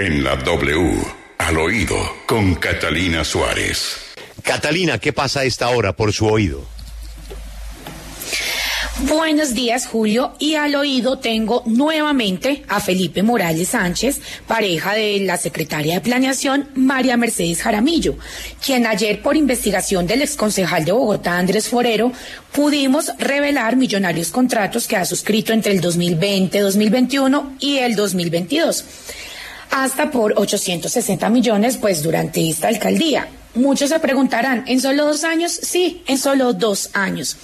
En la W, al oído, con Catalina Suárez. Catalina, ¿qué pasa a esta hora por su oído? Buenos días, Julio. Y al oído tengo nuevamente a Felipe Morales Sánchez, pareja de la secretaria de Planeación, María Mercedes Jaramillo, quien ayer, por investigación del exconcejal de Bogotá, Andrés Forero, pudimos revelar millonarios contratos que ha suscrito entre el 2020, 2021 y el 2022 hasta por 860 millones, pues durante esta alcaldía. Muchos se preguntarán, ¿en solo dos años? Sí, en solo dos años.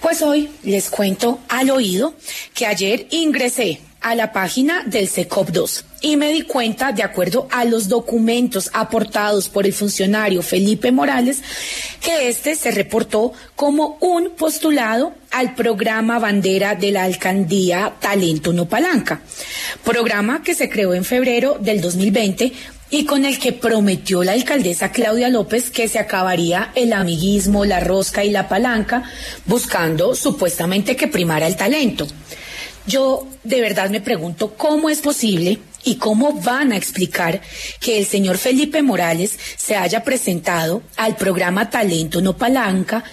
Pues hoy les cuento al oído que ayer ingresé a la página del SECOP 2 y me di cuenta, de acuerdo a los documentos aportados por el funcionario Felipe Morales, que este se reportó como un postulado al programa bandera de la alcaldía Talento No Palanca, programa que se creó en febrero del 2020 y con el que prometió la alcaldesa Claudia López que se acabaría el amiguismo, la rosca y la palanca, buscando supuestamente que primara el talento. Yo de verdad me pregunto cómo es posible y cómo van a explicar que el señor Felipe Morales se haya presentado al programa Talento No Palanca,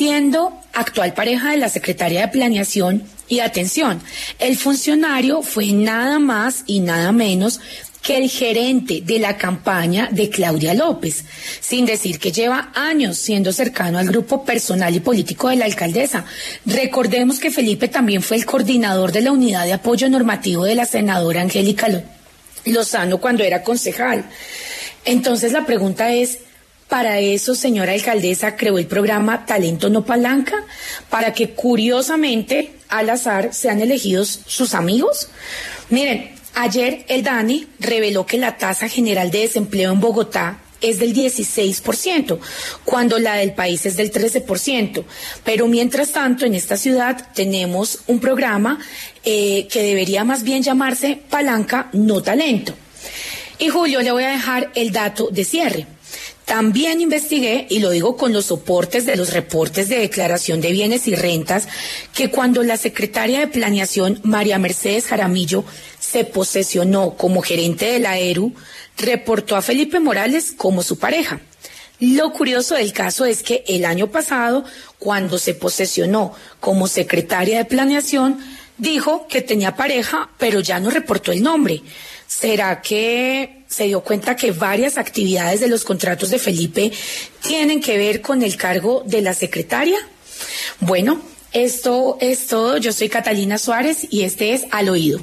siendo actual pareja de la secretaria de Planeación y atención, el funcionario fue nada más y nada menos que el gerente de la campaña de Claudia López, sin decir que lleva años siendo cercano al grupo personal y político de la alcaldesa. Recordemos que Felipe también fue el coordinador de la unidad de apoyo normativo de la senadora Angélica Lozano cuando era concejal. Entonces la pregunta es, para eso, señora alcaldesa, creó el programa Talento No Palanca, para que curiosamente, al azar, sean elegidos sus amigos. Miren, Ayer el DANI reveló que la tasa general de desempleo en Bogotá es del 16%, cuando la del país es del 13%. Pero mientras tanto, en esta ciudad tenemos un programa eh, que debería más bien llamarse Palanca No Talento. Y Julio, le voy a dejar el dato de cierre. También investigué, y lo digo con los soportes de los reportes de declaración de bienes y rentas, que cuando la secretaria de Planeación, María Mercedes Jaramillo, se posesionó como gerente de la ERU, reportó a Felipe Morales como su pareja. Lo curioso del caso es que el año pasado, cuando se posesionó como secretaria de Planeación, dijo que tenía pareja, pero ya no reportó el nombre. ¿Será que se dio cuenta que varias actividades de los contratos de Felipe tienen que ver con el cargo de la secretaria? Bueno, esto es todo. Yo soy Catalina Suárez y este es Al Oído.